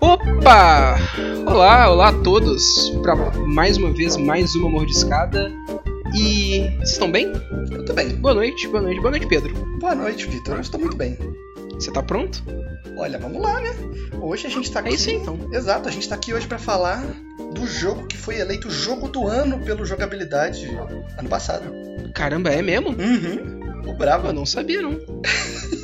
Opa! Olá, olá a todos para mais uma vez mais uma mordiscada. E vocês estão bem? Eu tô bem. Boa noite, boa noite, boa noite, Pedro. Boa noite, Vitor. Eu estou muito bem. Você tá pronto? Olha, vamos lá, né? Hoje a gente tá aqui. É isso aí, então. Exato, a gente tá aqui hoje pra falar do jogo que foi eleito jogo do ano pelo jogabilidade ano passado. Caramba, é mesmo? Uhum. O Bravo. Eu não sabia, não.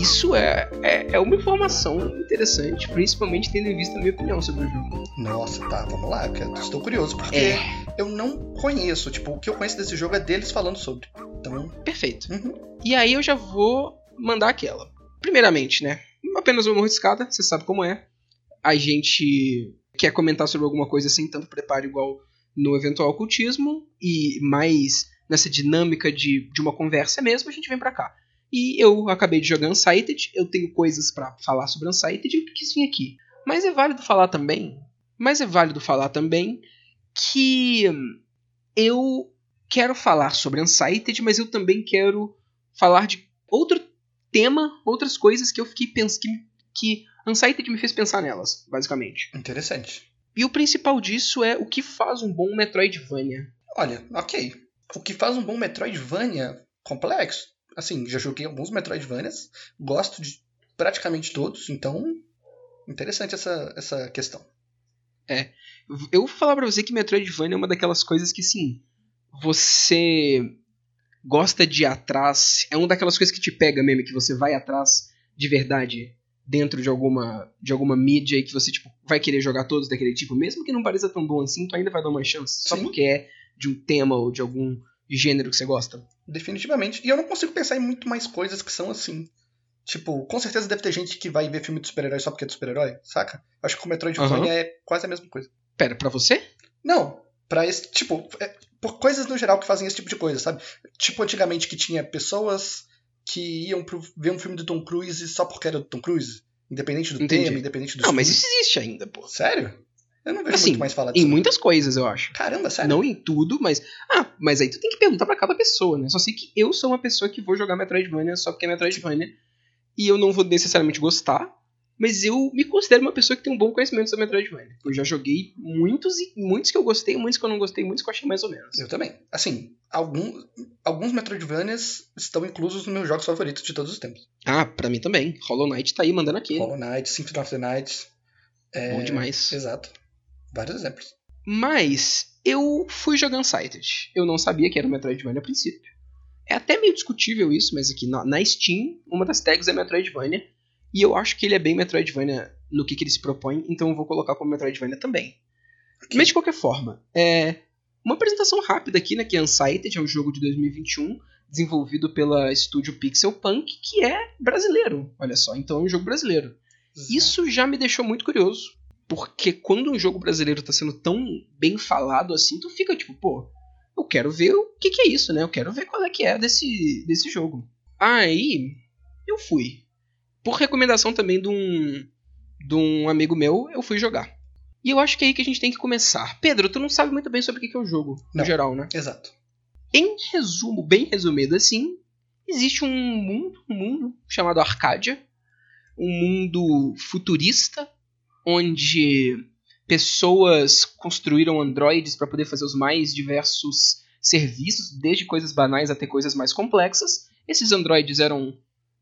Isso é, é, é uma informação interessante, principalmente tendo em vista a minha opinião sobre o jogo. Nossa, tá, vamos lá. Estou curioso, porque É. eu não conheço. Tipo, o que eu conheço desse jogo é deles falando sobre. Então. Perfeito. Uhum. E aí eu já vou mandar aquela. Primeiramente, né? Apenas uma mordiscada, você sabe como é. A gente quer comentar sobre alguma coisa sem tanto preparo igual no eventual ocultismo e mais nessa dinâmica de, de uma conversa mesmo, a gente vem pra cá. E eu acabei de jogar Unsighted, eu tenho coisas pra falar sobre Unsighted e eu quis vir aqui. Mas é válido falar também, mas é válido falar também que eu quero falar sobre Unsighted, mas eu também quero falar de outro tema, outras coisas que eu fiquei pensando que, que Unsighted me fez pensar nelas, basicamente. Interessante. E o principal disso é o que faz um bom Metroidvania. Olha, ok. O que faz um bom Metroidvania complexo. Assim, já joguei alguns Metroidvanias, gosto de praticamente todos, então. Interessante essa, essa questão. Eu vou falar pra você que Metroidvania é uma daquelas coisas que, sim, você gosta de ir atrás. É uma daquelas coisas que te pega mesmo, que você vai atrás de verdade dentro de alguma, de alguma mídia e que você tipo, vai querer jogar todos daquele tipo, mesmo que não pareça tão bom assim, tu ainda vai dar uma chance. Só Sim. porque é de um tema ou de algum gênero que você gosta. Definitivamente. E eu não consigo pensar em muito mais coisas que são assim. Tipo, com certeza deve ter gente que vai ver filme de super-herói só porque é de super-herói, saca? Acho que o Metroidvania Aham. é quase a mesma coisa. Pera, pra você? Não, pra esse tipo, é, por coisas no geral que fazem esse tipo de coisa, sabe? Tipo antigamente que tinha pessoas que iam pro, ver um filme do Tom Cruise só porque era do Tom Cruise, independente do Entendi. tema, independente do Não, mas estúdio. isso existe ainda, pô. Sério? Eu não vejo Assim, muito mais falar Em disso. muitas coisas, eu acho. Caramba, sério? Não em tudo, mas. Ah, mas aí tu tem que perguntar pra cada pessoa, né? Só sei que eu sou uma pessoa que vou jogar Metroidvania só porque é Metroidvania. E eu não vou necessariamente gostar. Mas eu me considero uma pessoa que tem um bom conhecimento sobre Metroidvania. Eu já joguei muitos e muitos que eu gostei, muitos que eu não gostei, muitos que eu achei mais ou menos. Eu também. Assim, alguns, alguns Metroidvanias estão inclusos nos meus jogos favoritos de todos os tempos. Ah, pra mim também. Hollow Knight tá aí mandando aqui. Hollow Knight, Symphony of the Night. É, Bom demais. Exato. Vários exemplos. Mas eu fui jogar Unsighted. Eu não sabia que era um Metroidvania a princípio. É até meio discutível isso, mas aqui na, na Steam, uma das tags é Metroidvania. E eu acho que ele é bem Metroidvania no que, que ele se propõe, então eu vou colocar como Metroidvania também. Mas de qualquer forma, é uma apresentação rápida aqui, né? Que é Unsighted, é um jogo de 2021, desenvolvido pela estúdio Pixel Punk, que é brasileiro. Olha só, então é um jogo brasileiro. Isso já me deixou muito curioso. Porque quando um jogo brasileiro tá sendo tão bem falado assim, tu fica tipo, pô, eu quero ver o que, que é isso, né? Eu quero ver qual é que é desse, desse jogo. Aí, eu fui. Por recomendação também de um, de um amigo meu, eu fui jogar. E eu acho que é aí que a gente tem que começar. Pedro, tu não sabe muito bem sobre o que é o jogo, no Não. geral, né? Exato. Em resumo, bem resumido assim, existe um mundo, um mundo chamado Arcádia, um mundo futurista onde pessoas construíram androides para poder fazer os mais diversos serviços, desde coisas banais até coisas mais complexas. Esses androides eram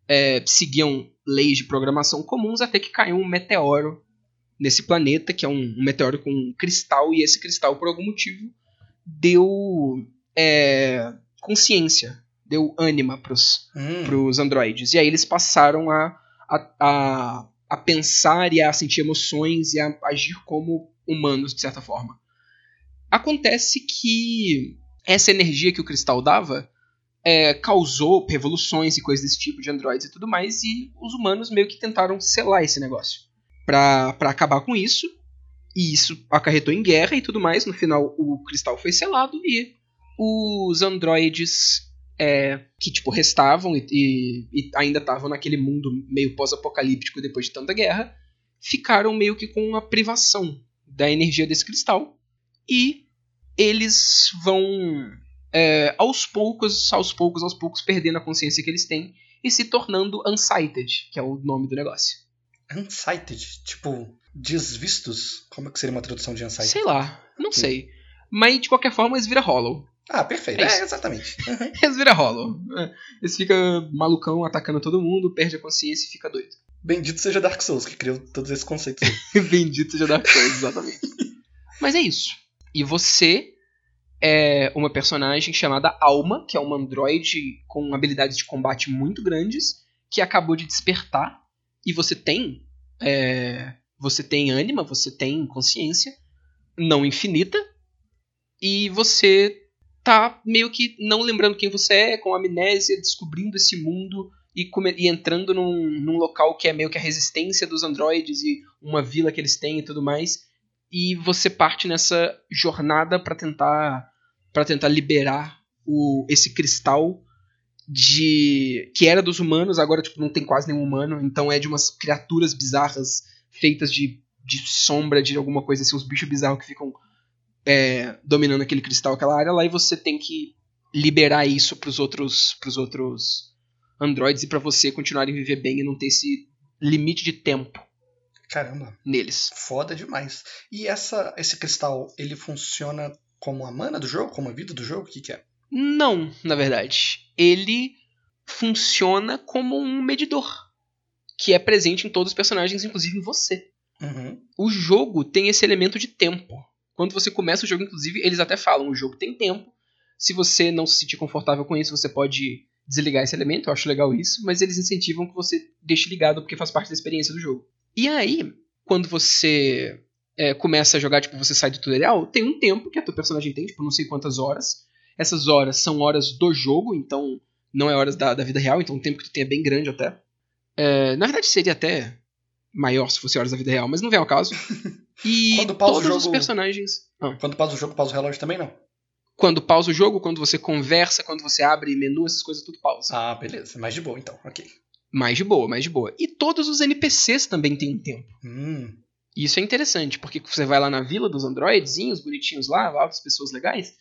é, seguiam leis de programação comuns até que caiu um meteoro nesse planeta, que é um, um meteoro com um cristal, e esse cristal, por algum motivo, deu é, consciência, deu ânima pros, Hum, pros androides. E aí eles passaram a, a, a, a pensar e a sentir emoções e a agir como humanos, de certa forma. Acontece que essa energia que o cristal dava é, causou revoluções e coisas desse tipo de androides e tudo mais, e os humanos meio que tentaram selar esse negócio pra acabar com isso. E isso acarretou em guerra e tudo mais. No final, o cristal foi selado e os androides é, que tipo restavam e, e- e ainda estavam naquele mundo meio pós-apocalíptico depois de tanta guerra, ficaram meio que com a privação da energia desse cristal e eles vão é, aos poucos, aos poucos, aos poucos perdendo a consciência que eles têm e se tornando unsighted, que é o nome do negócio. Unsighted? Tipo, desvistos? Como é que seria uma tradução de unsighted? Sei lá, não sei. Mas de qualquer forma eles viram hollow. Ah, perfeito. É É, exatamente. Uhum. Eles viram hollow. É, Eles ficam malucão atacando todo mundo, perde a consciência e fica doido. Bendito seja Dark Souls, que criou todos esses conceitos. Bendito seja Dark Souls, exatamente. Mas é isso. E você é uma personagem chamada Alma, que é uma androide com habilidades de combate muito grandes, que acabou de despertar. E você tem. é, você tem ânima, você tem consciência, não infinita. E você tá meio que não lembrando quem você é, com amnésia, descobrindo esse mundo e, e entrando num, num local que é meio que a resistência dos androides e uma vila que eles têm e tudo mais. E você parte nessa jornada pra tentar para tentar liberar o, esse cristal de que era dos humanos, agora tipo não tem quase nenhum humano, então é de umas criaturas bizarras feitas de, de sombra, de alguma coisa assim, uns bichos bizarros que ficam é, dominando aquele cristal, aquela área lá, e você tem que liberar isso pros outros, pros outros androides e pra você continuarem a viver bem e não ter esse limite de tempo Caramba, neles. foda demais. E essa, esse cristal, ele funciona como a mana do jogo? Como a vida do jogo? O que, que é? Não, na verdade. Ele funciona como um medidor. Que é presente em todos os personagens, inclusive em você. Uhum. O jogo tem esse elemento de tempo. Quando você começa o jogo, inclusive, eles até falam: o jogo tem tempo. Se você não se sentir confortável com isso, você pode desligar esse elemento. Eu acho legal isso. Mas eles incentivam que você deixe ligado, porque faz parte da experiência do jogo. E aí, quando você é, começa a jogar, tipo, você sai do tutorial, tem um tempo que a tua personagem tem, tipo, não sei quantas horas. Essas horas são horas do jogo, então não é horas da, da vida real, então o tempo que tu tem é bem grande até. É, na verdade, seria até maior se fosse horas da vida real, mas não vem ao caso. E Quando pausa o todos os jogo- personagens. Ah, Quando pausa o jogo, pausa o relógio também, não? quando pausa o jogo, quando você conversa, quando você abre menu, essas coisas tudo pausa. Ah, beleza. Mais de boa, então. Ok. Mais de boa, mais de boa. E todos os NPCs também têm um tempo. Hum, isso é interessante, porque você vai lá na vila dos androidezinhos, bonitinhos lá, lá as pessoas legais,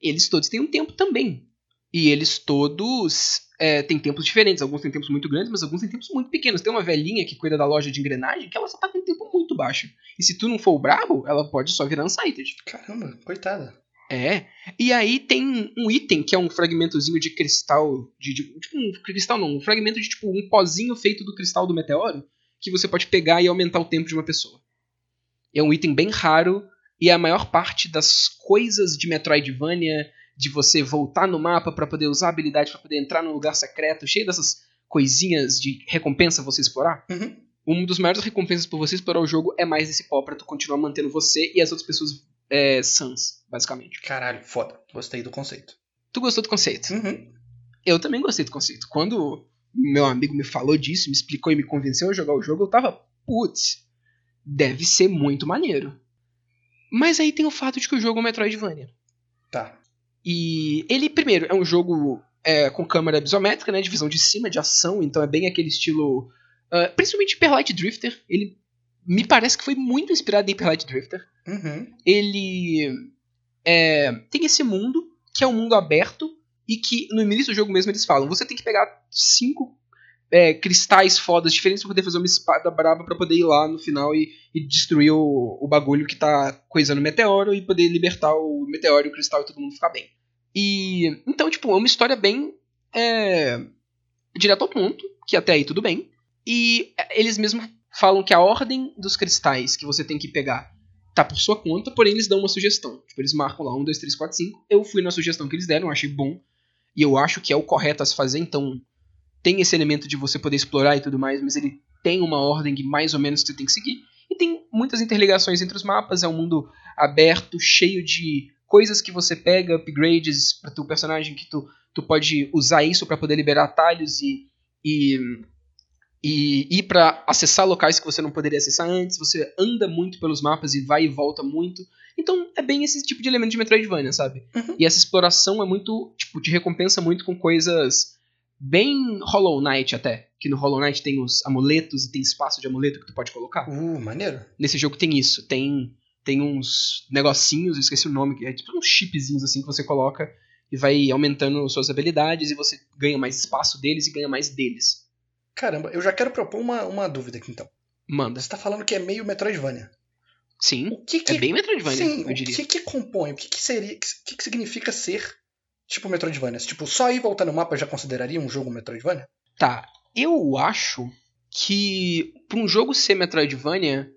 eles todos têm um tempo também. E eles todos é, têm tempos diferentes. Alguns têm tempos muito grandes, mas alguns têm tempos muito pequenos. Tem uma velhinha que cuida da loja de engrenagem que ela só tá com um tempo muito baixo. E se tu não for o brabo, ela pode só virar unsighted. caramba, coitada. É. E aí tem um item que é um fragmentozinho de cristal. De, de- tipo um cristal não, um fragmento de tipo um pozinho feito do cristal do meteoro. Que você pode pegar e aumentar o tempo de uma pessoa. É um item bem raro. E a maior parte das coisas de Metroidvania, de você voltar no mapa pra poder usar a habilidade pra poder entrar num lugar secreto, cheio dessas coisinhas de recompensa você explorar. Uhum. Um dos maiores recompensas por você explorar o jogo é mais esse pó pra tu continuar mantendo você e as outras pessoas é, sãs, basicamente. Caralho, foda. Gostei do conceito. Tu gostou do conceito? Uhum. Eu também gostei do conceito. Quando meu amigo me falou disso, me explicou e me convenceu a jogar o jogo, eu tava, putz, deve ser muito maneiro. Mas aí tem o fato de que o jogo é um Metroidvania. Tá. E ele, primeiro, é um jogo é, com câmera isométrica, né, de visão de cima, de ação, então é bem aquele estilo. ah, principalmente Hyper Light Drifter. Ele me parece que foi muito inspirado em Hyper Light Drifter. Uhum. ele é, tem esse mundo que é um mundo aberto e que no início do jogo mesmo eles falam você tem que pegar cinco é, cristais fodas diferentes pra poder fazer uma espada braba pra poder ir lá no final e, e destruir o, o bagulho que tá coisando o meteoro e poder libertar o meteoro e o cristal e todo mundo ficar bem. E então, tipo, é uma história bem é, direto ao ponto, que até aí tudo bem. E é, eles mesmos falam que a ordem dos cristais que você tem que pegar tá por sua conta, porém eles dão uma sugestão. Tipo, eles marcam lá 1, 2, 3, 4, 5. Eu fui na sugestão que eles deram, achei bom. E eu acho que é o correto a se fazer, então tem esse elemento de você poder explorar e tudo mais, mas ele tem uma ordem que mais ou menos que você tem que seguir. E tem muitas interligações entre os mapas, é um mundo aberto, cheio de coisas que você pega, upgrades para teu personagem que tu, tu pode usar isso para poder liberar atalhos e, e e ir para acessar locais que você não poderia acessar antes, você anda muito pelos mapas e vai e volta muito. Então é bem esse tipo de elemento de Metroidvania, sabe? Uhum. E essa exploração é muito, tipo, te recompensa muito com coisas bem Hollow Knight até. Que no Hollow Knight tem os amuletos e tem espaço de amuleto que tu pode colocar. Uh, maneiro. Nesse jogo tem isso, tem tem uns negocinhos, eu esqueci o nome, que é tipo uns chipzinhos assim que você coloca e vai aumentando suas habilidades e você ganha mais espaço deles e ganha mais deles. Caramba, eu já quero propor uma, uma dúvida aqui então. Manda. Você tá falando que é meio Metroidvania. Sim. O que que, É bem Metroidvania, sim, eu o diria. que que compõe? O que que seria, o que que significa ser tipo Metroidvania? Tipo, só ir voltar no mapa já consideraria um jogo Metroidvania? Tá. Eu acho que pra um jogo ser Metroidvania.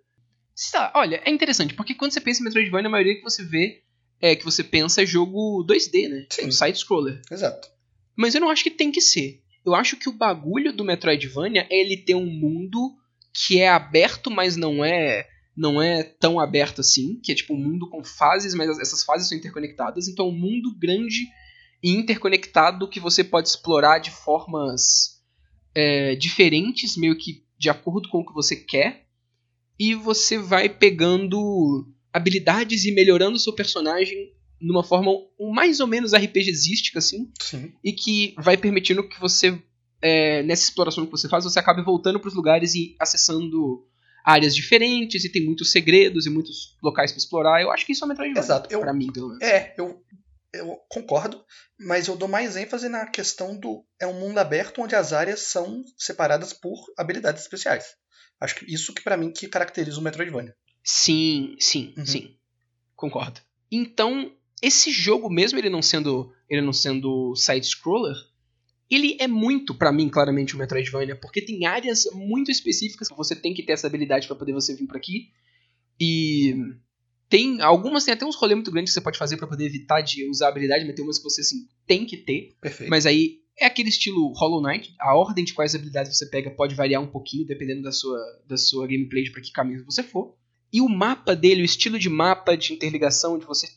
lá, olha, é interessante, porque quando você pensa em Metroidvania, a maioria que você vê é que você pensa é jogo 2D, né? Sim. Um side-scroller. Exato. Mas eu não acho que tem que ser. Eu acho que o bagulho do Metroidvania é ele ter um mundo que é aberto, mas não é não é tão aberto assim, que é tipo um mundo com fases, mas as- essas fases são interconectadas, então é um mundo grande e interconectado que você pode explorar de formas é, diferentes, meio que de acordo com o que você quer, e você vai pegando habilidades e melhorando o seu personagem numa forma mais ou menos RPGística, assim, Sim. e que vai permitindo que você, é, nessa exploração que você faz, você acabe voltando para os lugares e acessando áreas diferentes, e tem muitos segredos e muitos locais para explorar. Eu acho que isso é Metroidvania. Exato. Eu- Pra mim, pelo menos. É, eu, eu concordo, mas eu dou mais ênfase na questão do. É um mundo aberto onde as áreas são separadas por habilidades especiais. Acho que isso que pra mim que caracteriza o Metroidvania. Sim, sim, Uhum. sim. Concordo. Então, esse jogo, mesmo ele não sendo, ele não sendo side-scroller, ele é muito, pra mim, claramente, um Metroidvania, porque tem áreas muito específicas que você tem que ter essa habilidade pra poder você vir por aqui. E tem algumas tem até uns rolês muito grandes que você pode fazer pra poder evitar de usar a habilidade, mas tem umas que você assim tem que ter. Perfeito. Mas aí é aquele estilo Hollow Knight, a ordem de quais habilidades você pega pode variar um pouquinho dependendo da sua, da sua gameplay de pra que caminho você for. E o mapa dele, o estilo de mapa de interligação, de você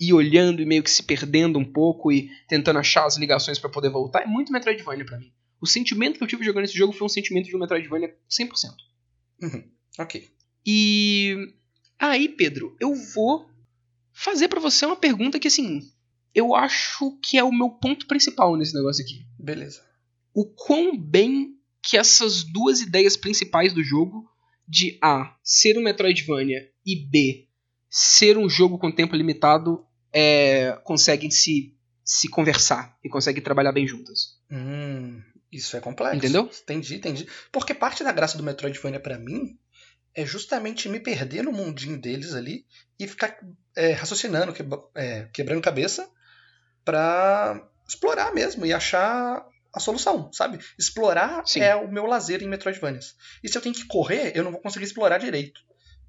ir olhando e meio que se perdendo um pouco e tentando achar as ligações pra poder voltar, é muito Metroidvania pra mim. O sentimento que eu tive jogando esse jogo foi um sentimento de um Metroidvania 100%. Ok. E aí, Pedro, eu vou fazer pra você uma pergunta que assim, eu acho que é o meu ponto principal nesse negócio aqui. Beleza. O quão bem que essas duas ideias principais do jogo de A, ser um Metroidvania e B, ser um jogo com tempo limitado, é, conseguem se se conversar e conseguem trabalhar bem juntas. Hum, isso é complexo. Entendeu? Entendi, entendi. Porque parte da graça do Metroidvania pra mim é justamente me perder no mundinho deles ali e ficar é, raciocinando, quebra- é, quebrando cabeça pra explorar mesmo e achar a solução, sabe? Explorar Sim. é o meu lazer em Metroidvanias. E se eu tenho que correr, eu não vou conseguir explorar direito.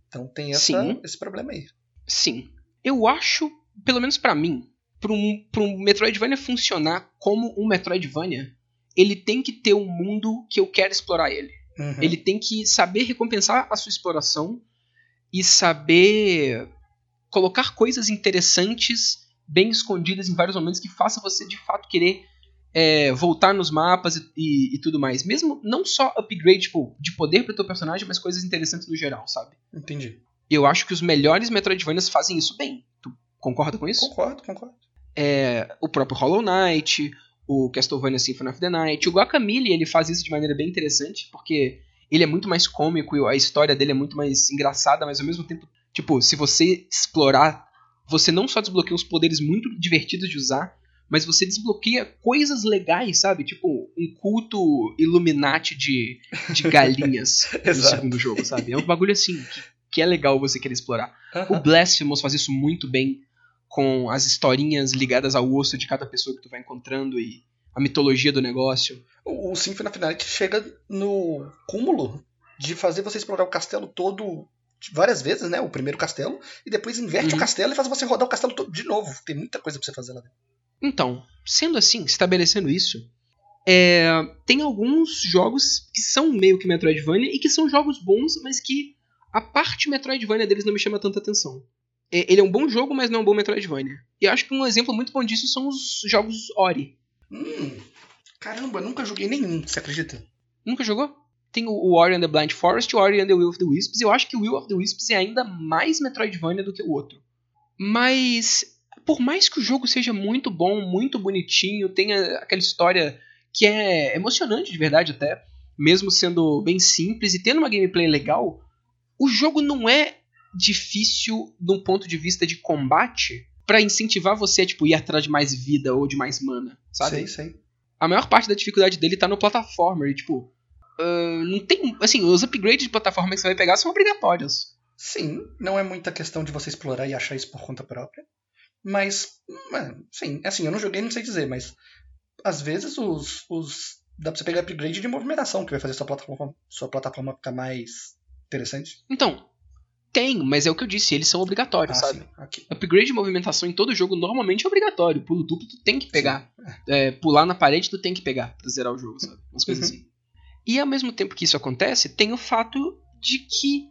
Então tem essa, Sim. esse problema aí. Sim. Eu acho, pelo menos pra mim, pra um, pra um Metroidvania funcionar como um Metroidvania, ele tem que ter um mundo que eu quero explorar ele. Uhum. Ele tem que saber recompensar a sua exploração e saber colocar coisas interessantes, bem escondidas em vários momentos que faça você de fato querer é, voltar nos mapas e, e- e tudo mais. Mesmo não só upgrade tipo, de poder pro teu personagem, mas coisas interessantes no geral, sabe? Entendi. Eu acho que os melhores Metroidvanias fazem isso bem. Tu concorda com isso? Concordo, concordo. É, o próprio Hollow Knight, o Castlevania Symphony of the Night. O Guacamelee, ele faz isso de maneira bem interessante, porque ele é muito mais cômico e a história dele é muito mais engraçada, mas ao mesmo tempo, tipo, se você explorar, você não só desbloqueia uns poderes muito divertidos de usar, mas você desbloqueia coisas legais, sabe? Tipo, um culto Illuminati de, de galinhas no segundo jogo, sabe? É um bagulho assim, que, que é legal você querer explorar. O Aham. Blasphemous faz isso muito bem com as historinhas ligadas ao osso de cada pessoa que tu vai encontrando e a mitologia do negócio. O, o Symphony of Night chega no cúmulo de fazer você explorar o castelo todo várias vezes, né? O primeiro castelo, e depois inverte Uhum. o castelo e faz você rodar o castelo todo de novo. Tem muita coisa pra você fazer lá dentro. Então, sendo assim, estabelecendo isso, é, tem alguns jogos que são meio que Metroidvania e que são jogos bons, mas que a parte Metroidvania deles não me chama tanta atenção. É, ele é um bom jogo, mas não é um bom Metroidvania. E eu acho que um exemplo muito bom disso são os jogos Ori. Hum, caramba, nunca joguei nenhum, você acredita? Nunca jogou? Tem o, o Ori and the Blind Forest o Ori and the Will of the Wisps. E eu acho que o Will of the Wisps é ainda mais Metroidvania do que o outro. Mas, por mais que o jogo seja muito bom, muito bonitinho, tenha aquela história que é emocionante de verdade até, mesmo sendo bem simples e tendo uma gameplay legal, o jogo não é difícil de um ponto de vista de combate pra incentivar você a tipo, ir atrás de mais vida ou de mais mana, sabe? Sei, sei. a maior parte da dificuldade dele tá no plataformer. E, tipo, Uh, não tem. Assim, os upgrades de plataforma que você vai pegar são obrigatórios. Sim, não é muita questão de você explorar e achar isso por conta própria. Mas, sim, assim, eu não joguei, não sei dizer, mas às vezes os, os dá pra você pegar upgrade de movimentação, que vai fazer sua plataforma, sua plataforma ficar mais interessante. Então, tem, mas é o que eu disse, eles são obrigatórios, Ah, sabe? sim. Upgrade de movimentação em todo jogo normalmente é obrigatório. Pulo duplo tu tem que pegar. É, pular na parede tu tem que pegar pra zerar o jogo, sabe? Umas coisas Uhum. assim. E ao mesmo tempo que isso acontece, tem o fato de que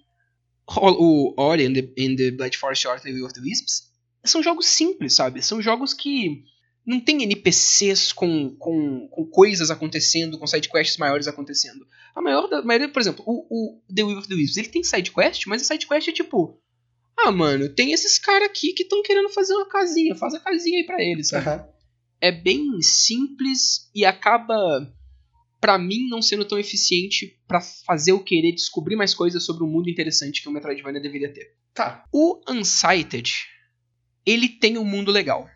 o Ori and the, and the Blight Forest Art and the Will of the Wisps são jogos simples, sabe? São jogos que não tem NPCs com, com, com coisas acontecendo, com sidequests maiores acontecendo. A maior da maioria, por exemplo, o, o The Will of the Wisps, ele tem sidequest, mas a sidequest é tipo... Ah, mano, tem esses caras aqui que estão querendo fazer uma casinha, faz a casinha aí pra eles, sabe? Aham. é bem simples e acaba pra mim não sendo tão eficiente pra fazer eu querer descobrir mais coisas sobre o mundo interessante que o Metroidvania deveria ter. Tá. O Unsighted, ele tem um mundo legal.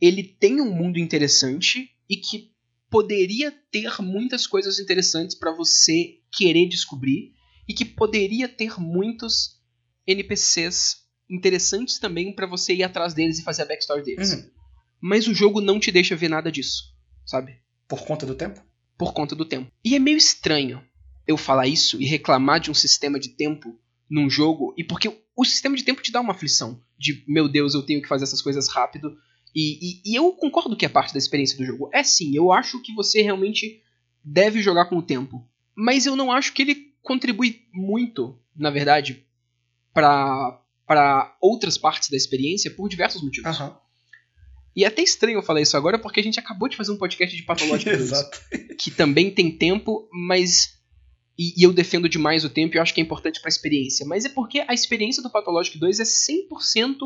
Ele tem um mundo interessante e que poderia ter muitas coisas interessantes pra você querer descobrir e que poderia ter muitos NPCs interessantes também pra você ir atrás deles e fazer a backstory deles. Uhum. Mas o jogo não te deixa ver nada disso, sabe? Por conta do tempo? Por conta do tempo. E é meio estranho eu falar isso e reclamar de um sistema de tempo num jogo, e porque o sistema de tempo te dá uma aflição de, meu Deus, eu tenho que fazer essas coisas rápido. E, e, e eu concordo que é parte da experiência do jogo. É sim, eu acho que você realmente deve jogar com o tempo. Mas eu não acho que ele contribui muito, na verdade, para para outras partes da experiência por diversos motivos. Aham. E é até estranho eu falar isso agora porque a gente acabou de fazer um podcast de Pathologic 2, Exato. que também tem tempo, mas e, e eu defendo demais o tempo e eu acho que é importante pra experiência, mas é porque a experiência do Pathologic 2 é 100%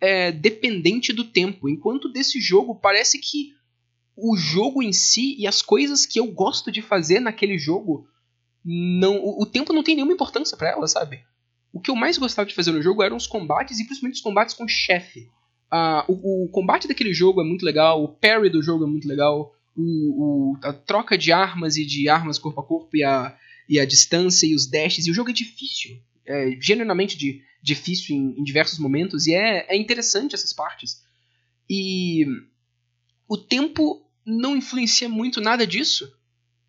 é, dependente do tempo, enquanto desse jogo parece que o jogo em si e as coisas que eu gosto de fazer naquele jogo não o, o tempo não tem nenhuma importância pra ela, sabe? O que eu mais gostava de fazer no jogo eram os combates e principalmente os combates com chefe. Ah, o, o combate daquele jogo é muito legal, o parry do jogo é muito legal, o, o- a troca de armas e de armas corpo a corpo e a, e a distância e os dashes. E o jogo é difícil, é genuinamente di- difícil em, em diversos momentos e é, é interessante essas partes. E o tempo não influencia muito nada disso.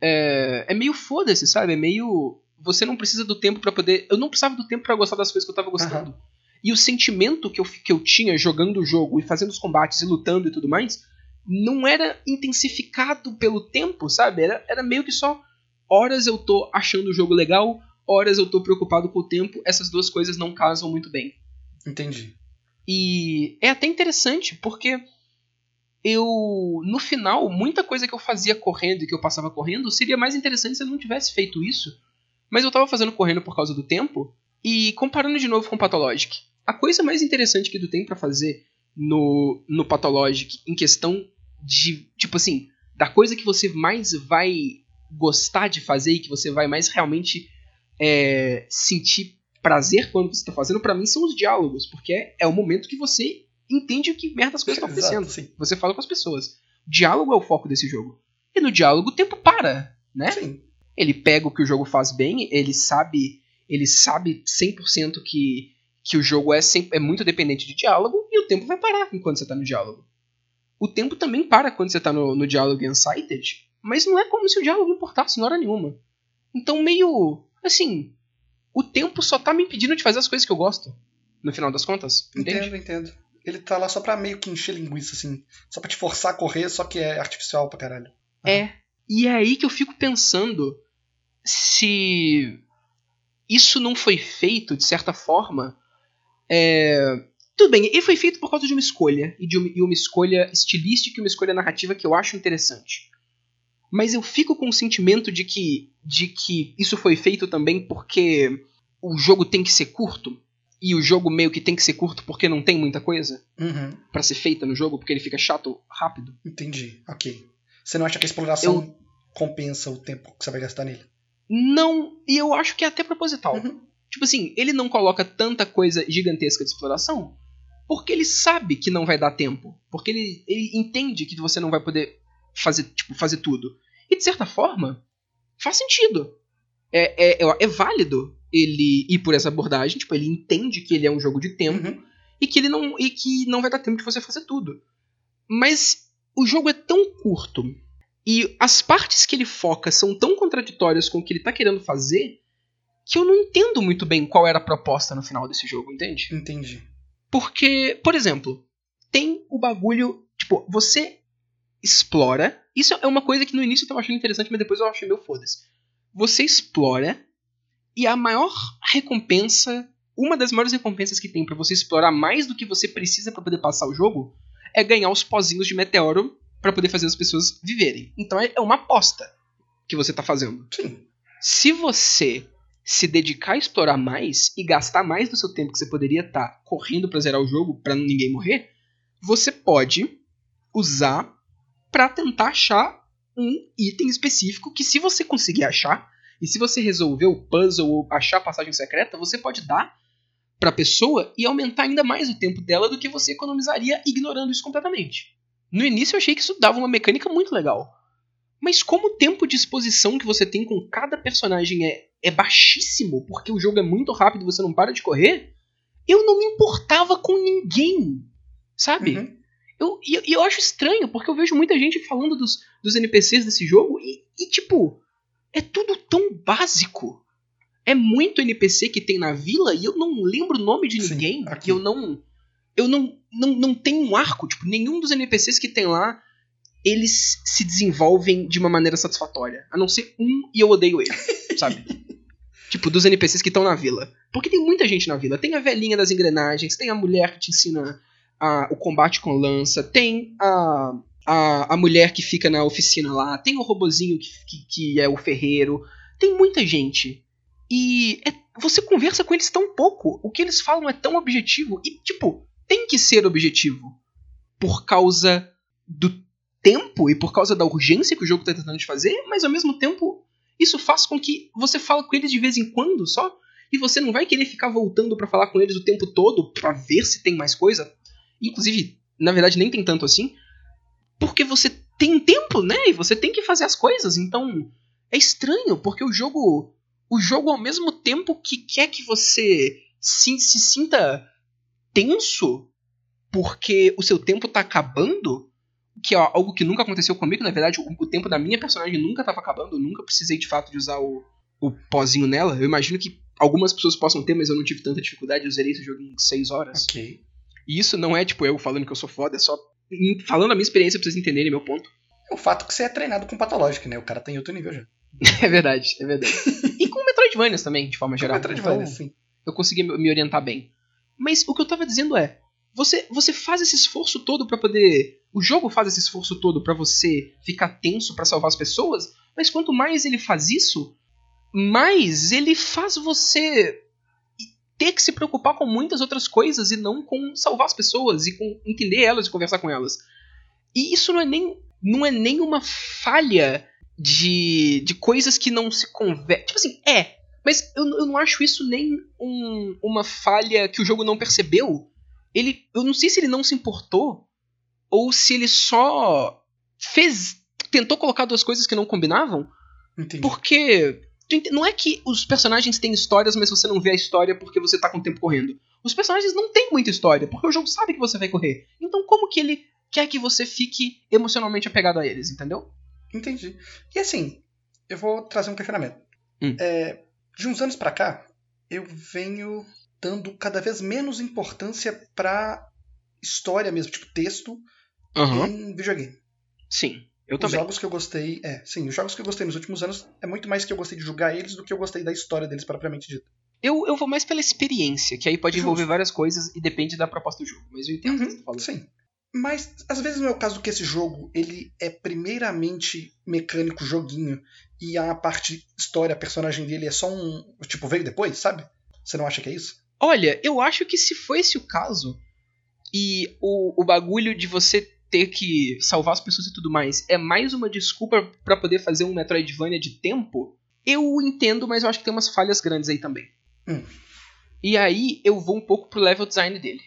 É, é meio foda-se, sabe? É meio. Você não precisa do tempo pra poder. Eu não precisava do tempo pra gostar das coisas que eu tava gostando. E o sentimento que eu, que eu tinha jogando o jogo e fazendo os combates e lutando e tudo mais não era intensificado pelo tempo, sabe? Era, era meio que só horas eu tô achando o jogo legal, horas eu tô preocupado com o tempo. Essas duas coisas não casam muito bem. Entendi. E é até interessante porque eu, no final, muita coisa que eu fazia correndo e que eu passava correndo seria mais interessante se eu não tivesse feito isso. Mas eu tava fazendo correndo por causa do tempo. E comparando de novo com o Pathologic, a coisa mais interessante que tu tem pra fazer no, no Pathologic, em questão de, tipo assim, da coisa que você mais vai gostar de fazer e que você vai mais realmente é, sentir prazer quando você tá fazendo, pra mim são os diálogos, porque é, é o momento que você entende o que merda as coisas estão acontecendo. Sim. Você fala com as pessoas. Diálogo é o foco desse jogo. E no diálogo o tempo para, né? Sim. Ele pega o que o jogo faz bem, ele sabe, ele sabe 100% que que o jogo é, sempre, é muito dependente de diálogo e o tempo vai parar enquanto você tá no diálogo. O tempo também para quando você tá no, no diálogo em Unsighted, mas não é como se o diálogo importasse na hora nenhuma. Então, meio. Assim. O tempo só tá me impedindo de fazer as coisas que eu gosto. No final das contas. Entende? Entendo, entendo. Ele tá lá só pra meio que encher linguiça, assim. Só pra te forçar a correr, só que é artificial pra caralho. É. E é aí que eu fico pensando se isso não foi feito, de certa forma. é, Tudo bem, ele foi feito por causa de uma escolha, e de uma, e uma escolha estilística e uma escolha narrativa que eu acho interessante. Mas eu fico com o sentimento de que, de que isso foi feito também porque o jogo tem que ser curto, e o jogo meio que tem que ser curto porque não tem muita coisa Uhum. pra ser feita no jogo, porque ele fica chato rápido. Entendi. Ok. Você não acha que a exploração compensa o tempo que você vai gastar nele? Não, e eu acho que é até proposital. Uhum. Tipo assim, ele não coloca tanta coisa gigantesca de exploração porque ele sabe que não vai dar tempo. Porque ele, ele entende que você não vai poder fazer, tipo, fazer tudo. E de certa forma, faz sentido. É, é, é, é válido ele ir por essa abordagem, tipo, ele entende que ele é um jogo de tempo Uhum. e que ele não e que não vai dar tempo de você fazer tudo. Mas o jogo é tão curto e as partes que ele foca são tão contraditórias com o que ele tá querendo fazer que eu não entendo muito bem qual era a proposta no final desse jogo, entende? Entendi. Porque, por exemplo, tem o bagulho, tipo, você explora, isso é uma coisa que no início eu achei interessante, mas depois eu achei meu foda-se. Você explora e a maior recompensa, uma das maiores recompensas que tem pra você explorar mais do que você precisa pra poder passar o jogo, é ganhar os pozinhos de meteoro pra poder fazer as pessoas viverem. Então é uma aposta que você tá fazendo. Sim. Se você se dedicar a explorar mais e gastar mais do seu tempo que você poderia estar correndo pra zerar o jogo pra ninguém morrer, você pode usar pra tentar achar um item específico que se você conseguir achar e se você resolver o puzzle ou achar a passagem secreta, você pode dar pra pessoa e aumentar ainda mais o tempo dela do que você economizaria ignorando isso completamente. No início eu achei que isso dava uma mecânica muito legal. Mas como o tempo de exposição que você tem com cada personagem é, é baixíssimo, porque o jogo é muito rápido e você não para de correr, eu não me importava com ninguém. Sabe? Uhum. Eu, e eu, eu acho estranho, porque eu vejo muita gente falando dos, dos NPCs desse jogo e, e, tipo, é tudo tão básico. É muito NPC que tem na vila e eu não lembro o nome de Sim, ninguém. aqui. E eu não. Eu não, não, não tenho um arco. Tipo, nenhum dos NPCs que tem lá eles se desenvolvem de uma maneira satisfatória. A não ser um e eu odeio ele, sabe? tipo, dos NPCs que estão na vila. Porque tem muita gente na vila. Tem a velhinha das engrenagens, tem a mulher que te ensina a- o combate com lança, tem a, a, a mulher que fica na oficina lá, tem o robozinho que, que, que é o ferreiro. Tem muita gente. E é- você conversa com eles tão pouco. O que eles falam é tão objetivo. E, tipo, tem que ser objetivo. Por causa do tempo e por causa da urgência que o jogo tá tentando te fazer, mas ao mesmo tempo isso faz com que você fala com eles de vez em quando só e você não vai querer ficar voltando pra falar com eles o tempo todo pra ver se tem mais coisa. Inclusive, na verdade nem tem tanto assim, porque você tem tempo, né? E você tem que fazer as coisas. Então, é estranho porque o jogo o jogo ao mesmo tempo que quer que você se, se sinta tenso porque o seu tempo tá acabando, que é algo que nunca aconteceu comigo, na verdade, o, o tempo da minha personagem nunca tava acabando, eu nunca precisei de fato de usar o, o pozinho nela. Eu imagino que algumas pessoas possam ter, mas eu não tive tanta dificuldade, eu zerei esse jogo em 6 horas. Ok. E isso não é tipo eu falando que eu sou foda, é só falando a minha experiência pra vocês entenderem meu ponto. É o fato que você é treinado com patológico, né? O cara tá em outro nível já. É verdade, é verdade. e com Metroidvanias também, de forma geral. Metroidvania, Então, sim. eu consegui me orientar bem. Mas o que eu tava dizendo é, você você faz esse esforço todo pra poder, o jogo faz esse esforço todo pra você ficar tenso pra salvar as pessoas, mas quanto mais ele faz isso, mais ele faz você ter que se preocupar com muitas outras coisas e não com salvar as pessoas e com entender elas e conversar com elas. E isso não é nem não é nem uma falha de, de coisas que não se conversam. Tipo assim, é, mas eu, eu não acho isso nem um- uma falha que o jogo não percebeu. Ele, eu não sei se ele não se importou ou se ele só fez, tentou colocar duas coisas que não combinavam, Entendi. porque não é que os personagens têm histórias, mas você não vê a história porque você tá com o tempo correndo. Os personagens não têm muita história, porque o jogo sabe que você vai correr. Então como que ele quer que você fique emocionalmente apegado a eles, entendeu? Entendi. E assim, eu vou trazer um questionamento. Hum. É, de uns anos pra cá, eu venho dando cada vez menos importância pra história mesmo, tipo texto, em videogame. Sim, eu Os também. jogos que eu gostei, é, sim, os jogos que eu gostei nos últimos anos é muito mais que eu gostei de jogar eles do que eu gostei da história deles propriamente dita. Eu, eu vou mais pela experiência, que aí pode Justo. envolver várias coisas e depende da proposta do jogo. Mas eu entendo o que Uhum, você tá falando. Sim. Mas às vezes não é o caso que esse jogo ele é primeiramente mecânico joguinho e a parte história, personagem dele é só um. Tipo, veio depois, sabe? Você não acha que é isso? Olha, eu acho que se foi esse o caso, e o, o bagulho de você ter que salvar as pessoas e tudo mais é mais uma desculpa pra poder fazer um Metroidvania de tempo, eu entendo, mas eu acho que tem umas falhas grandes aí também. Hum. E aí eu vou um pouco pro level design dele.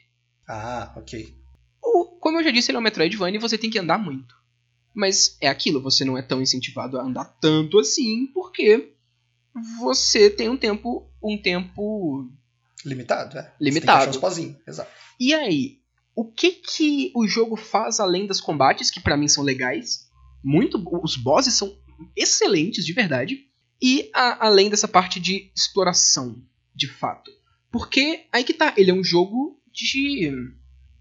Ah, ok. O- como eu já disse, ele é um Metroidvania e você tem que andar muito. Mas é aquilo, você não é tão incentivado a andar tanto assim, porque você tem um tempo. um tempo. Limitado, é. Limitado. Você tem que achar os exato. E aí, o que que o jogo faz além dos combates, que para mim são legais? Muito. Os bosses são excelentes, de verdade. E a, além dessa parte de exploração, de fato. Porque aí que tá, ele é um jogo de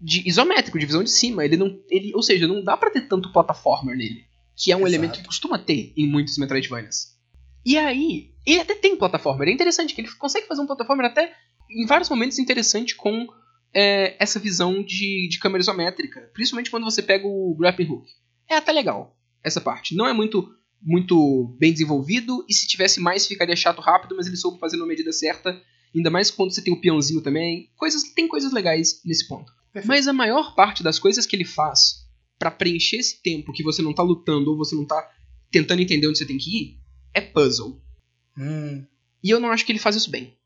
de isométrico, de visão de cima. Ele não, ele, ou seja, não dá para ter tanto plataformer nele, que é um Exato. elemento que costuma ter em muitos Metroidvanias. E aí, ele até tem plataformer. É interessante que ele consegue fazer um plataformer até em vários momentos interessante com é, essa visão de, de câmera isométrica, principalmente quando você pega o grappling hook. É até legal essa parte. Não é muito muito bem desenvolvido e se tivesse mais ficaria chato rápido, mas ele soube fazer na medida certa. Ainda mais quando você tem o peãozinho também. Coisas, tem coisas legais nesse ponto. Perfeito. Mas a maior parte das coisas que ele faz para preencher esse tempo que você não tá lutando ou você não tá tentando entender onde você tem que ir é puzzle. Hum. E eu não acho que ele faz isso bem.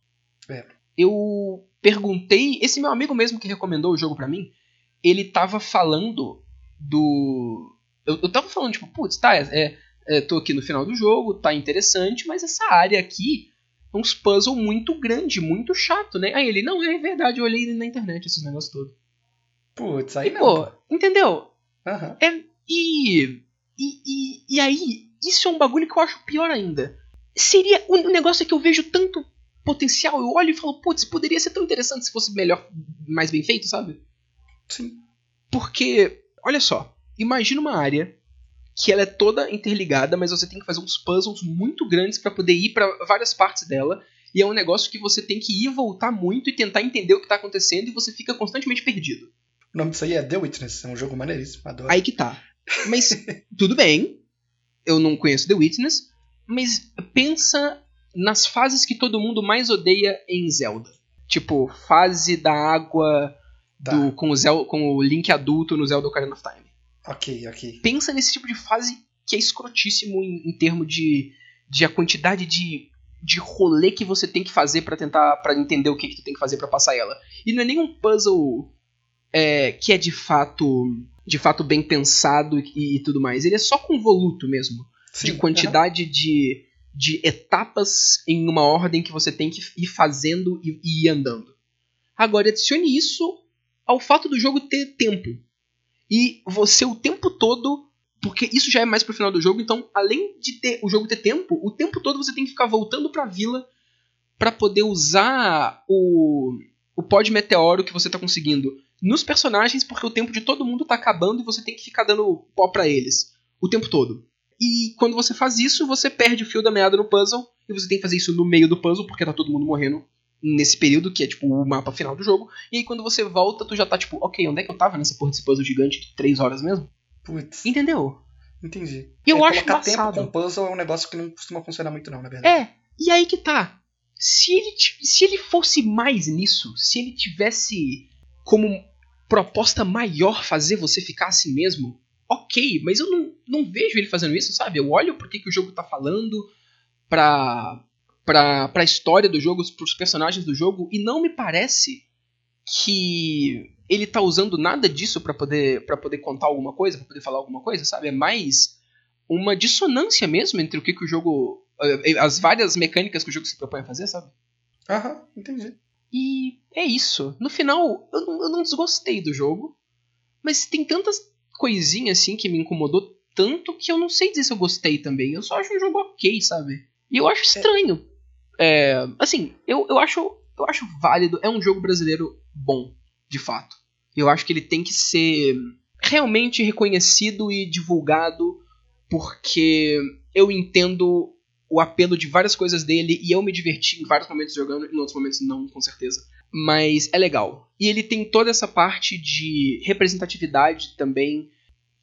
É. Eu perguntei, esse meu amigo mesmo que recomendou o jogo para mim, ele tava falando do. Eu, eu tava falando, tipo, putz, tá, é, é, tô aqui no final do jogo, tá interessante, mas essa área aqui é uns puzzle muito grande, muito chato, né? Aí ele, não, é verdade, eu olhei na internet esses negócios todos. Putz, aí e, não. Pô, entendeu? Uhum. É, e, e, e, e aí, isso é um bagulho que eu acho pior ainda. Seria. O um negócio é que eu vejo tanto potencial, eu olho e falo, putz, poderia ser tão interessante se fosse melhor, mais bem feito, sabe? Sim. Porque, olha só, imagina uma área que ela é toda interligada, mas você tem que fazer uns puzzles muito grandes para poder ir para várias partes dela. E é um negócio que você tem que ir e voltar muito e tentar entender o que tá acontecendo e você fica constantemente perdido. O nome disso aí é The Witness, é um jogo maneiríssimo, adoro. Aí que tá. Mas tudo bem, eu não conheço The Witness, mas pensa nas fases que todo mundo mais odeia em Zelda. Tipo, fase da água tá. do, com, o Zel, com o Link adulto no Zelda Ocarina of Time. Ok, ok. Pensa nesse tipo de fase que é escrotíssimo em, em termos de, de a quantidade de, de rolê que você tem que fazer para tentar para entender o que, que tu tem que fazer para passar ela. E não é nem um puzzle é, que é de fato de fato bem pensado e, e, tudo mais. Ele é só convoluto mesmo. Sim, de quantidade de, de etapas em uma ordem que você tem que ir fazendo e, ir andando. Agora, adicione isso ao fato do jogo ter tempo. E você o tempo todo. Porque isso já é mais pro final do jogo, então, além de ter o jogo ter tempo, o tempo todo você tem que ficar voltando pra vila para poder usar o, o pó de meteoro que você tá conseguindo nos personagens, porque o tempo de todo mundo tá acabando e você tem que ficar dando pó para eles o tempo todo. E quando você faz isso, você perde o fio da meada no puzzle, e você tem que fazer isso no meio do puzzle, porque tá todo mundo morrendo nesse período, que é tipo o mapa final do jogo. E aí quando você volta, tu já tá tipo, ok, onde é que eu tava nessa porra desse puzzle gigante de 3 horas mesmo? Putz. Entendeu? Entendi. E eu é, acho colocar embaçado. tempo com puzzle é um negócio que não costuma funcionar muito não, na verdade. É, e aí que tá. Se ele, se ele fosse mais nisso, se ele tivesse como proposta maior fazer você ficar assim mesmo, ok, mas eu não, não vejo ele fazendo isso, sabe? Eu olho pro que, o jogo tá falando, pra, pra, pra história do jogo, pros personagens do jogo, e não me parece que ele tá usando nada disso para poder para poder contar alguma coisa, para poder falar alguma coisa, sabe? É mais uma dissonância mesmo entre o que, que o jogo. Eh, as várias mecânicas que o jogo se propõe a fazer, sabe? Aham, entendi. E é isso. No final, eu não, eu não desgostei do jogo. Mas tem tantas coisinhas assim que me incomodou tanto que eu não sei dizer se eu gostei também. Eu só acho um jogo ok, sabe? E eu acho estranho. É, assim, eu, eu, acho, eu acho válido. É um jogo brasileiro bom, de fato. Eu acho que ele tem que ser realmente reconhecido e divulgado porque eu entendo o apelo de várias coisas dele e eu me diverti em vários momentos jogando, em outros momentos não, com certeza. Mas é legal. E ele tem toda essa parte de representatividade também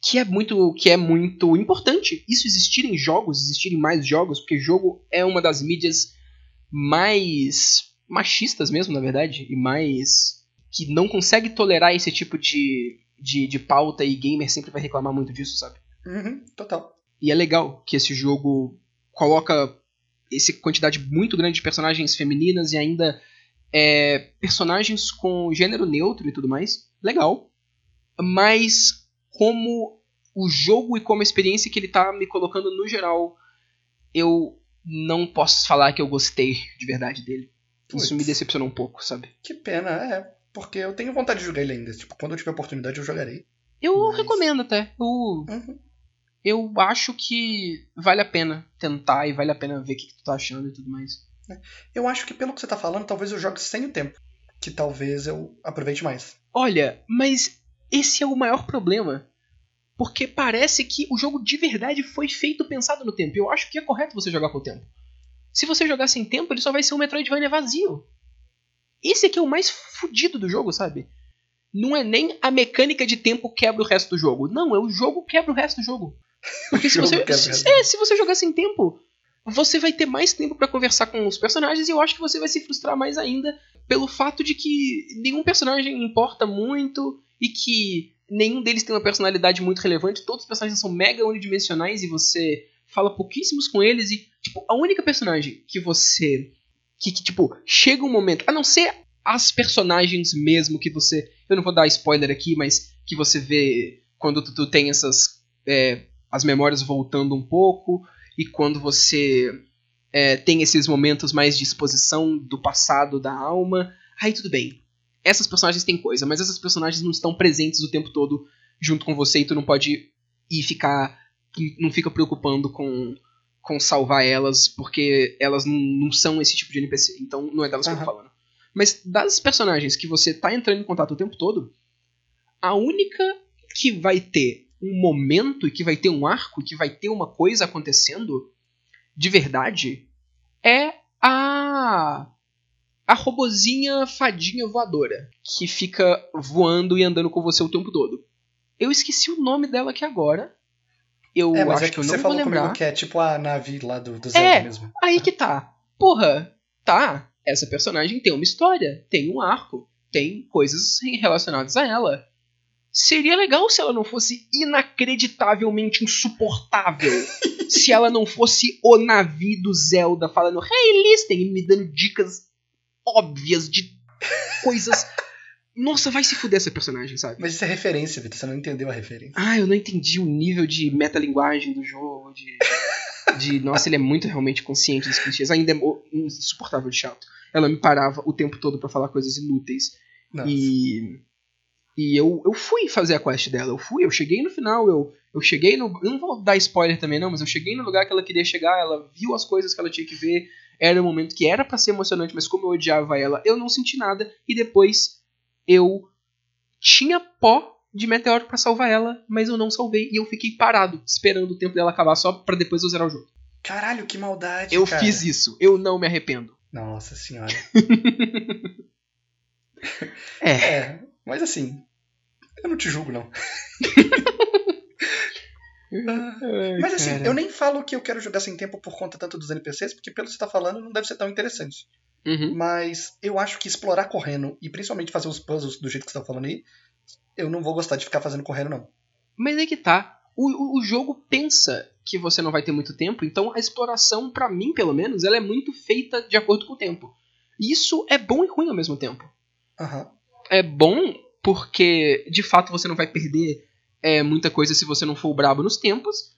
que é muito que é muito importante. Isso existir em jogos, existirem mais jogos, porque jogo é uma das mídias mais machistas mesmo, na verdade, e mais que não consegue tolerar esse tipo de, de, de pauta e gamer sempre vai reclamar muito disso, sabe? Uhum, total. E é legal que esse jogo coloca essa quantidade muito grande de personagens femininas e ainda é, personagens com gênero neutro e tudo mais. Legal. Mas como o jogo e como a experiência que ele tá me colocando no geral, eu não posso falar que eu gostei de verdade dele. Isso Puts. me decepcionou um pouco, sabe? Que pena, é. Porque eu tenho vontade de jogar ele ainda. Tipo, quando eu tiver oportunidade, eu jogarei. Eu Mas- recomendo até. Eu, Uhum. eu acho que vale a pena tentar e vale a pena ver o que, que tu tá achando e tudo mais. Eu acho que pelo que você tá falando, talvez eu jogue sem o tempo. Que talvez eu aproveite mais. Olha, mas esse é o maior problema. Porque parece que o jogo de verdade foi feito pensado no tempo. Eu acho que é correto você jogar com o tempo. Se você jogar sem tempo, ele só vai ser um Metroidvania vazio. Esse aqui é o mais fudido do jogo, sabe? Não é nem a mecânica de tempo quebra o resto do jogo. Não, é o jogo quebra o resto do jogo. Porque se você. resto. É, se você jogar sem tempo, você vai ter mais tempo pra conversar com os personagens e eu acho que você vai se frustrar mais ainda pelo fato de que nenhum personagem importa muito e que nenhum deles tem uma personalidade muito relevante. Todos os personagens são mega unidimensionais e você fala pouquíssimos com eles e tipo a única personagem que você que, que, tipo chega um momento, a não ser as personagens mesmo que você, eu não vou dar spoiler aqui, mas que você vê quando tu, tu tem essas é, as memórias voltando um pouco e quando você é, tem esses momentos mais de exposição do passado da alma, aí tudo bem. Essas personagens têm coisa, mas essas personagens não estão presentes o tempo todo junto com você e tu não pode ir ficar. não fica preocupando com, com salvar elas, porque elas não, não são esse tipo de NPC. Então não é delas que eu tô falando. Mas das personagens que você tá entrando em contato o tempo todo, a única que vai ter um momento e que vai ter um arco e que vai ter uma coisa acontecendo de verdade é a a robozinha fadinha voadora que fica voando e andando com você o tempo todo. Eu esqueci o nome dela aqui agora. Eu é, acho é que que eu você não vou falou lembrar. comigo que é tipo a nave lá do, do Zelda É. mesmo. Aí que tá. Porra, tá. Essa personagem tem uma história, tem um arco, tem coisas relacionadas a ela. Seria legal se ela não fosse inacreditavelmente insuportável. se ela não fosse o Navi do Zelda falando Hey, listen, e me dando dicas óbvias de coisas. Nossa, vai se fuder essa personagem, sabe? Mas isso é referência, Vitor. Você não entendeu a referência. Ah, eu não entendi o nível de metalinguagem do jogo, de. de nossa, ele é muito realmente consciente dos clichês. Ainda é insuportável de chato. Ela me parava o tempo todo pra falar coisas inúteis. Nossa. E. E eu, eu fui fazer a quest dela. Eu fui, eu cheguei no final, eu, eu cheguei no. Eu não vou dar spoiler também, não, mas eu cheguei no lugar que ela queria chegar, ela viu as coisas que ela tinha que ver. Era um momento que era pra ser emocionante, mas como eu odiava ela, eu não senti nada. E depois eu tinha pó de meteoro pra salvar ela, mas eu não salvei. E eu fiquei parado, esperando o tempo dela acabar só pra depois eu zerar o jogo. Caralho, que maldade, Eu cara. fiz isso, eu não me arrependo. Nossa senhora. É. É, mas assim, eu não te julgo, não. Mas assim, eu nem falo que eu quero jogar sem tempo por conta tanto dos NPCs, porque pelo que você tá falando não deve ser tão interessante. Uhum. Mas eu acho que explorar correndo, e principalmente fazer os puzzles do jeito que você tá falando aí, eu não vou gostar de ficar fazendo correndo, não. Mas é que tá. O, o, jogo pensa que você não vai ter muito tempo, então a exploração, pra mim pelo menos, ela é muito feita de acordo com o tempo. Isso é bom e ruim ao mesmo tempo. Aham. É bom porque, de fato, você não vai perder é, muita coisa se você não for brabo nos tempos,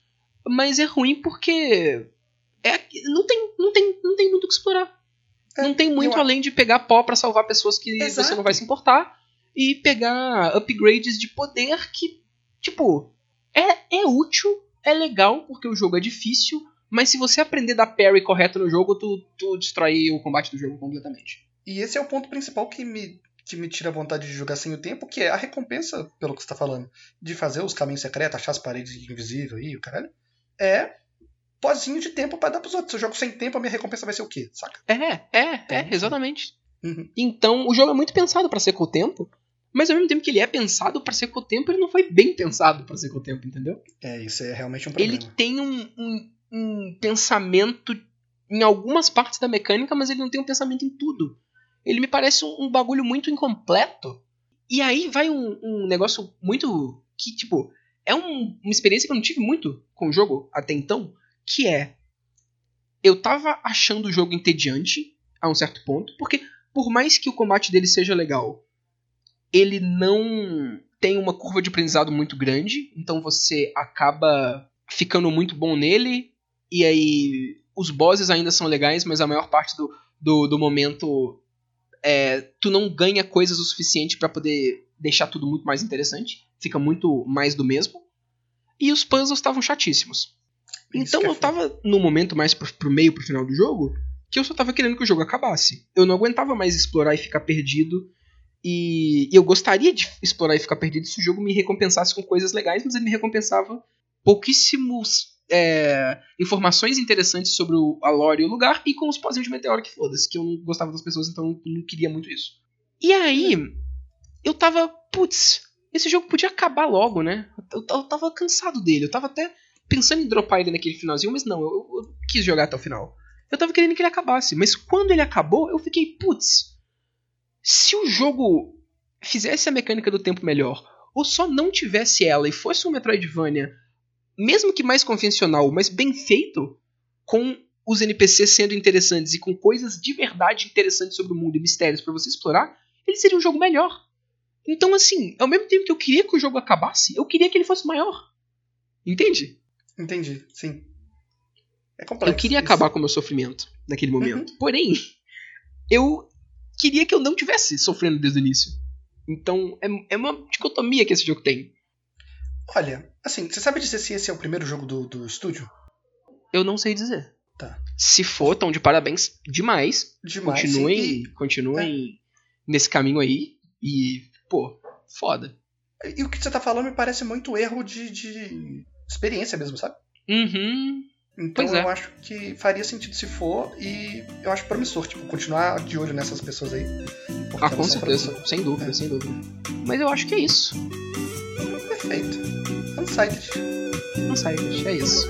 mas é ruim porque é, não, tem, não, tem, não tem muito o que explorar. É, não tem muito eu- além de pegar pó pra salvar pessoas que Exato. você não vai se importar e pegar upgrades de poder que, tipo, é, é útil, é legal porque o jogo é difícil, mas se você aprender a dar parry correto no jogo, tu, tu destrói o combate do jogo completamente. E esse é o ponto principal que me, que me tira a vontade de jogar sem o tempo, que é a recompensa, pelo que você tá falando, de fazer os caminhos secretos, achar as paredes invisíveis aí, o caralho, é pozinho de tempo pra dar pros outros. Se eu jogo sem tempo, a minha recompensa vai ser o quê? Saca? É, é, é, Então, exatamente. Uhum. Então, o jogo é muito pensado pra ser com o tempo, mas ao mesmo tempo que ele é pensado pra ser com o tempo, ele não foi bem pensado pra ser com o tempo, entendeu? É, isso é realmente um problema. Ele tem um, um, um pensamento em algumas partes da mecânica, mas ele não tem um pensamento em tudo. Ele me parece um, um bagulho muito incompleto. E aí vai um, um negócio muito. que, tipo, é um- uma experiência que eu não tive muito com o jogo até então, que é. Eu tava achando o jogo entediante a um certo ponto, porque por mais que o combate dele seja legal, ele não tem uma curva de aprendizado muito grande, então você acaba ficando muito bom nele, e aí os bosses ainda são legais, mas a maior parte do, do, do momento é, tu não ganha coisas o suficiente para poder deixar tudo muito mais interessante. Fica muito mais do mesmo. E os puzzles estavam chatíssimos. Então é eu tava no momento mais pro, pro meio, pro final do jogo, que eu só tava querendo que o jogo acabasse. Eu não aguentava mais explorar e ficar perdido. E eu gostaria de explorar e ficar perdido se o jogo me recompensasse com coisas legais, mas ele me recompensava pouquíssimos é, informações interessantes sobre o, a lore e o lugar, e com os pozinhos de meteoro que foda-se, que eu não gostava das pessoas, então eu não queria muito isso. E aí, eu tava, putz, esse jogo podia acabar logo, né? Eu, eu tava cansado dele, eu tava até pensando em dropar ele naquele finalzinho, mas não, eu, eu quis jogar até o final. Eu tava querendo que ele acabasse, mas quando ele acabou, eu fiquei, putz, se o jogo fizesse a mecânica do tempo melhor, ou só não tivesse ela e fosse um Metroidvania mesmo que mais convencional, mas bem feito, com os NPCs sendo interessantes e com coisas de verdade interessantes sobre o mundo e mistérios para você explorar, ele seria um jogo melhor. Então, assim, ao mesmo tempo que eu queria que o jogo acabasse, eu queria que ele fosse maior. Entende? Entendi, sim. É complexo. Eu queria isso. acabar com o meu sofrimento naquele momento. Uhum. Porém, eu queria que eu não tivesse sofrendo desde o início. Então, é, é uma dicotomia que esse jogo tem. Olha, assim, você sabe dizer se esse é o primeiro jogo do, do estúdio? Eu não sei dizer. Tá. Se for, estão de parabéns demais. Demais. Continuem, sim, e- continuem nesse caminho aí. E, pô, foda. E, o que você tá falando me parece muito erro de, de experiência mesmo, sabe? Uhum. Então é. eu acho que faria sentido se for e eu acho promissor, tipo, continuar de olho nessas pessoas aí. Ah, com certeza. Sem dúvida, É. sem dúvida. Mas eu acho que é isso. Perfeito. Unsighted. Gente. É isso.